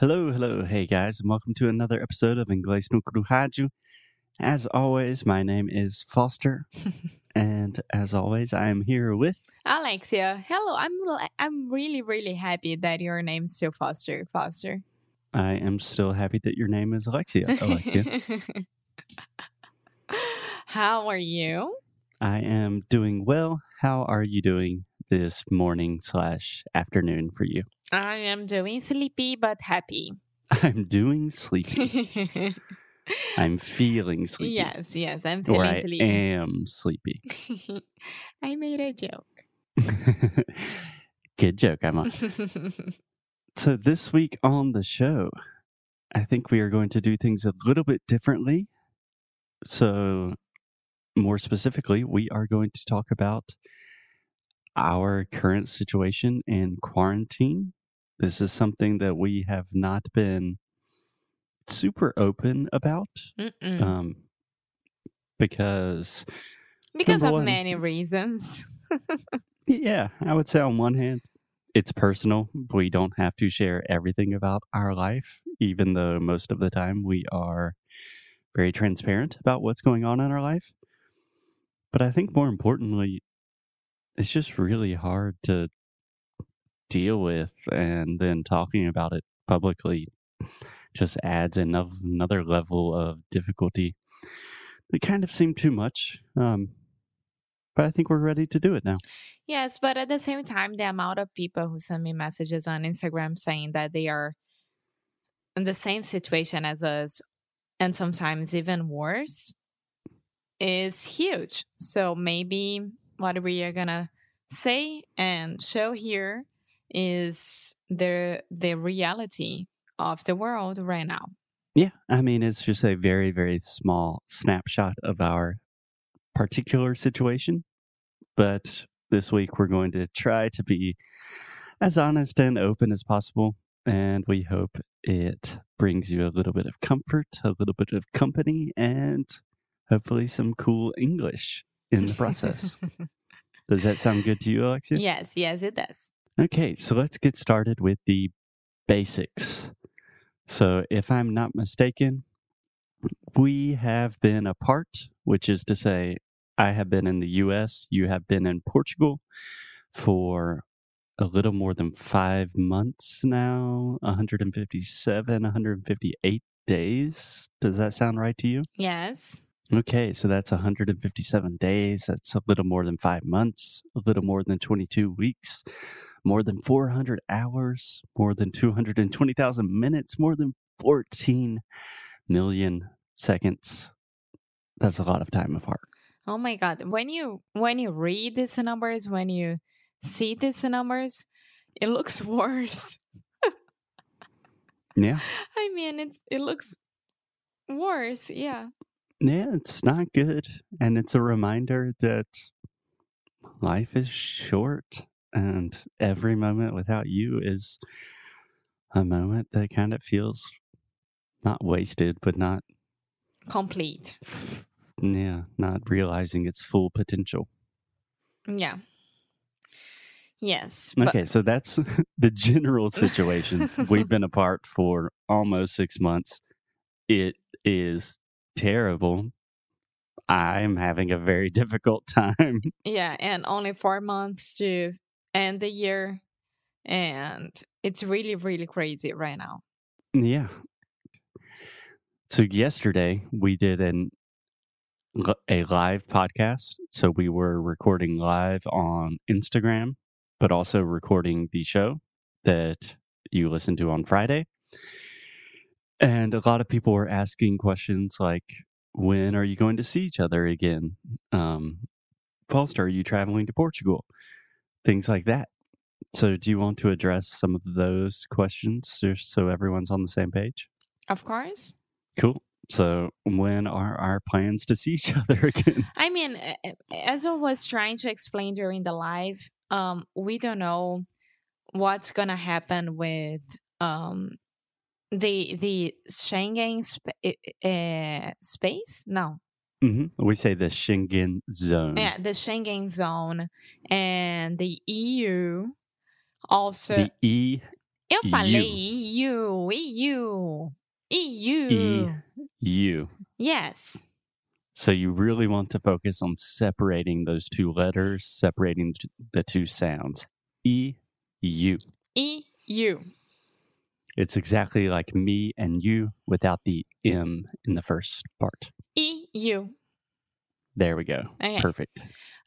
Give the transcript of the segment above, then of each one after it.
Hello, hello, hey guys, and welcome to another episode of Inglês no Rádio. As always, my name is Foster, and as always, I am here with. Alexia, hello. I'm I'm really really happy that your name's still Foster. Foster. I am still happy that your name is Alexia. Alexia. How are you? I am doing well. How are you doing this morning slash afternoon for you? I am doing sleepy but happy. I'm doing sleepy. I'm feeling sleepy. yes, yes, I'm Or feeling I sleepy. am sleepy. I made a joke. Good joke, Emma. So, this week on the show, I think we are going to do things a little bit differently. So, more specifically, we are going to talk about our current situation in quarantine. This is something that we have not been super open about um, because, because of one- many reasons. yeah, I would say on one hand, it's personal. We don't have to share everything about our life, even though most of the time we are very transparent about what's going on in our life. But I think more importantly, it's just really hard to deal with, and then talking about it publicly just adds another level of difficulty. It kind of seemed too much, um, but I think we're ready to do it now. Yes, but at the same time, the amount of people who send me messages on Instagram saying that they are in the same situation as us and sometimes even worse is huge. So maybe what we are gonna say and show here is the the reality of the world right now. Yeah, I mean, it's just a very, very small snapshot of our particular situation. But this week, we're going to try to be as honest and open as possible. And we hope it brings you a little bit of comfort, a little bit of company, and hopefully some cool English in the process. Does that sound good to you, Alexia? yes, yes, it does. Okay, so let's get started with the basics. So, if I'm not mistaken, we have been apart, which is to say, I have been in the US, you have been in Portugal for a little more than five months now 157, 158 days. Does that sound right to you? Yes. Okay, so that's 157 days. That's a little more than five months, a little more than 22 weeks, more than 400 hours, more than 220,000 minutes, more than 14 million seconds. That's a lot of time apart. Oh my god. When you when you read these numbers, when you see these numbers, it looks worse. Yeah. I mean, it's it looks worse. Yeah. Yeah, it's not good. And it's a reminder that life is short and every moment without you is a moment that kind of feels not wasted, but not Complete. yeah, not realizing its full potential. Yeah. Yes. Okay, so that's the general situation. We've been apart for almost six months. It is terrible. I'm having a very difficult time. yeah, and only four months to end the year, and it's really really crazy right now. Yeah. So yesterday we did an a live podcast. So we were recording live on Instagram, but also recording the show that you listen to on Friday. And a lot of people were asking questions like, "When are you going to see each other again?" Um, Foster, are you traveling to Portugal? Things like that. So, do you want to address some of those questions just so everyone's on the same page? Of course. Cool. So, when are our plans to see each other again? I mean, as I was trying to explain during the live, um, we don't know what's gonna happen with um the the Schengen sp- uh, space. No, hmm We say the Schengen zone. yeah, the Schengen zone and the EU also The Eu EU. falei EU, EU, EU. EU. Yes. So you really want to focus on separating those two letters, separating the two sounds. E U. EU. It's exactly like me and you without the M in the first part. EU. There we go. Okay. Perfect.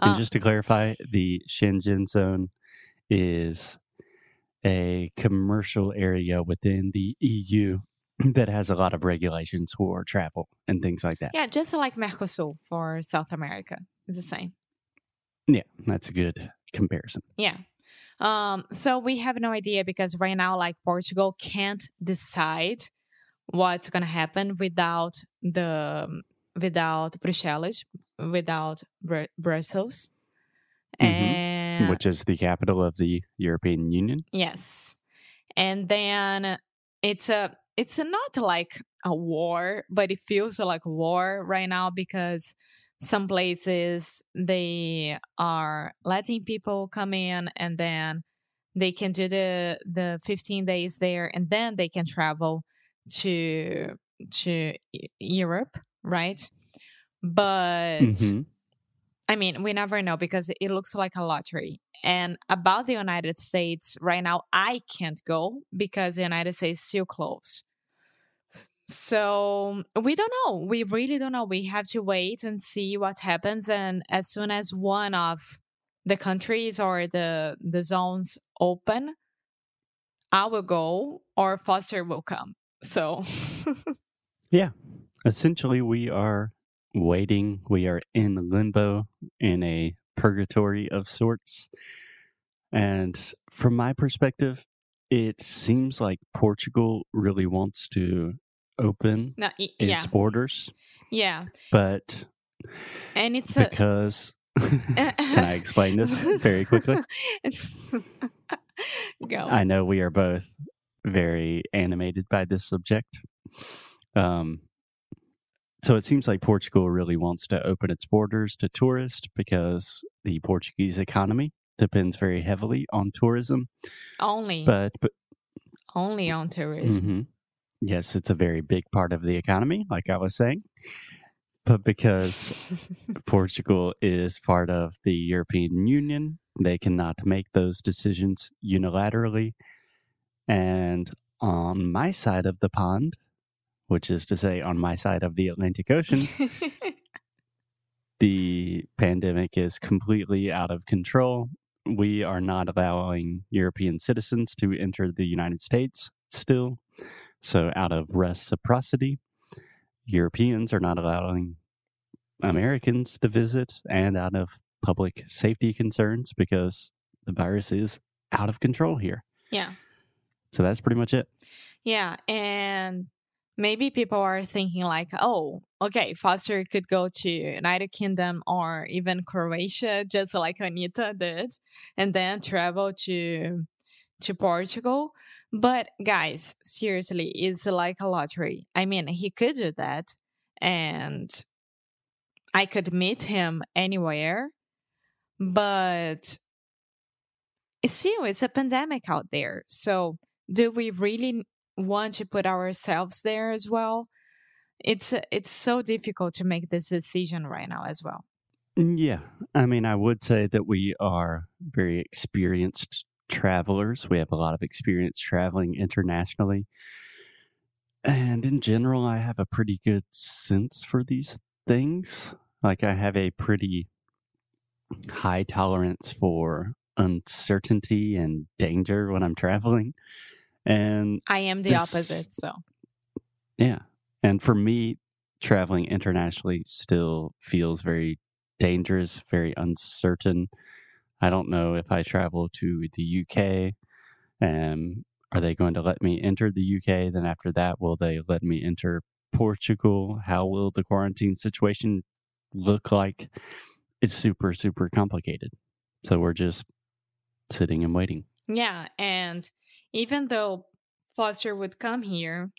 And Uh, just to clarify, the Schengen zone is a commercial area within the EU that has a lot of regulations for travel and things like that. yeah, just like Mercosur for South America. is the same. Yeah, that's a good comparison. Yeah. Um, so we have no idea because right now, like Portugal can't decide what's gonna happen without the without Bruxelles, without Bru- Brussels, Mhm. and Which is the capital of the European Union. yes, and then it's a it's a, not like a war, but it feels like war right now because some places they are letting people come in and then they can do the the 15 days there and then they can travel to to Europe, right? But Mhm. I mean, we never know because it looks like a lottery. And about the United States, right now, I can't go because the United States is still closed. So we don't know. We really don't know. We have to wait and see what happens. And as soon as one of the countries or the the zones open, I will go or Foster will come. So Yeah. Essentially, we are waiting. We are in limbo, in a purgatory of sorts. And from my perspective, it seems like Portugal really wants to open no, y- its yeah, borders, yeah, but and it's a because. Can I explain this very quickly? Go. I know we are both very animated by this subject. Um, so it seems like Portugal really wants to open its borders to tourists because the Portuguese economy depends very heavily on tourism. only But, but only on tourism. mhm. Yes, it's a very big part of the economy, like I was saying. But because Portugal is part of the European Union. They cannot make those decisions unilaterally. And on my side of the pond, which is to say, on my side of the Atlantic Ocean, the pandemic is completely out of control. We are not allowing European citizens to enter the United States still. So, out of reciprocity, Europeans are not allowing Americans to visit, and out of public safety concerns because the virus is out of control here. yeah. So, that's pretty much it. Yeah, and maybe people are thinking like, oh, okay, Foster could go to United Kingdom or even Croatia, just like Anita did, and then travel to to Portugal. But guys, seriously, it's like a lottery. I mean, he could do that, and I could meet him anywhere, but still, it's a pandemic out there. So, do we really want to put ourselves there as well? It's it's so difficult to make this decision right now as well. Mm, Yeah. I mean, I would say that we are very experienced travelers. We have a lot of experience traveling internationally. And in general, I have a pretty good sense for these things. Like, I have a pretty high tolerance for uncertainty and danger when I'm traveling. And I am the This- opposite, so yeah. And for me, traveling internationally still feels very dangerous, very uncertain. I don't know if I travel to the UK, um, are they going to let me enter the UK? Then after that, will they let me enter Portugal? How will the quarantine situation look like? It's super, super complicated. So we're just sitting and waiting. yeah. And even though Foster would come here,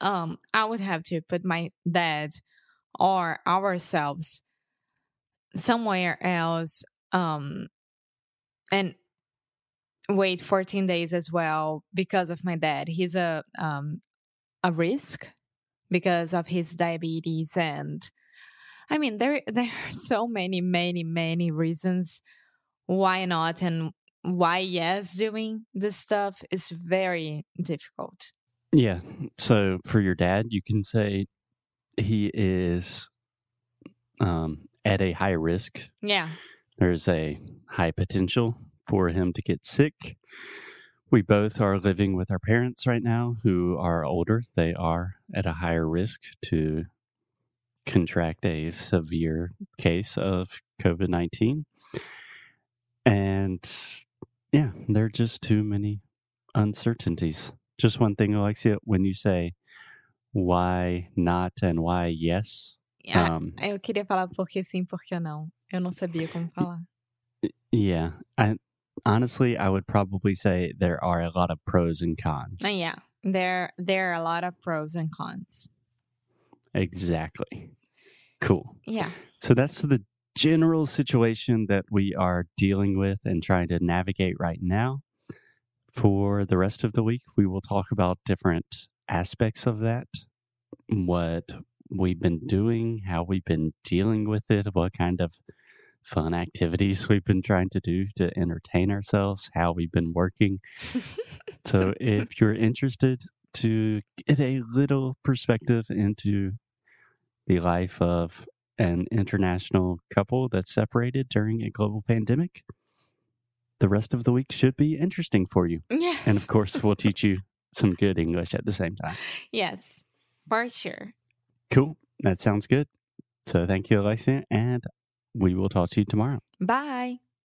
um, I would have to put my dad or ourselves somewhere else. Um, and wait 14 days as well because of my dad. He's a um a risk because of his diabetes and I mean there there are so many many many reasons why not and why yes doing this stuff is very difficult. Yeah. So for your dad, you can say he is um, at a high risk. Yeah. There's a high potential for him to get sick. We both are living with our parents right now who are older. They are at a higher risk to contract a severe case of COVID 19. And yeah, there are just too many uncertainties. Just one thing, Alexia, when you say why not and why yes. Yeah, um, eu queria falar porque sim, porque não. Eu não sabia como falar. Yeah, I honestly I would probably say there are a lot of pros and cons. Uh, yeah, there there are a lot of pros and cons. Exactly. Cool. Yeah. So that's the general situation that we are dealing with and trying to navigate right now. For the rest of the week, we will talk about different aspects of that, what we've been doing, how we've been dealing with it, what kind of fun activities we've been trying to do to entertain ourselves, how we've been working. so, if you're interested to get a little perspective into the life of an international couple that's separated during a global pandemic, the rest of the week should be interesting for you. Yes. And of course, we'll teach you some good English at the same time. Yes, for sure. Cool. That sounds good. So thank you, Alexia, and we will talk to you tomorrow. Bye.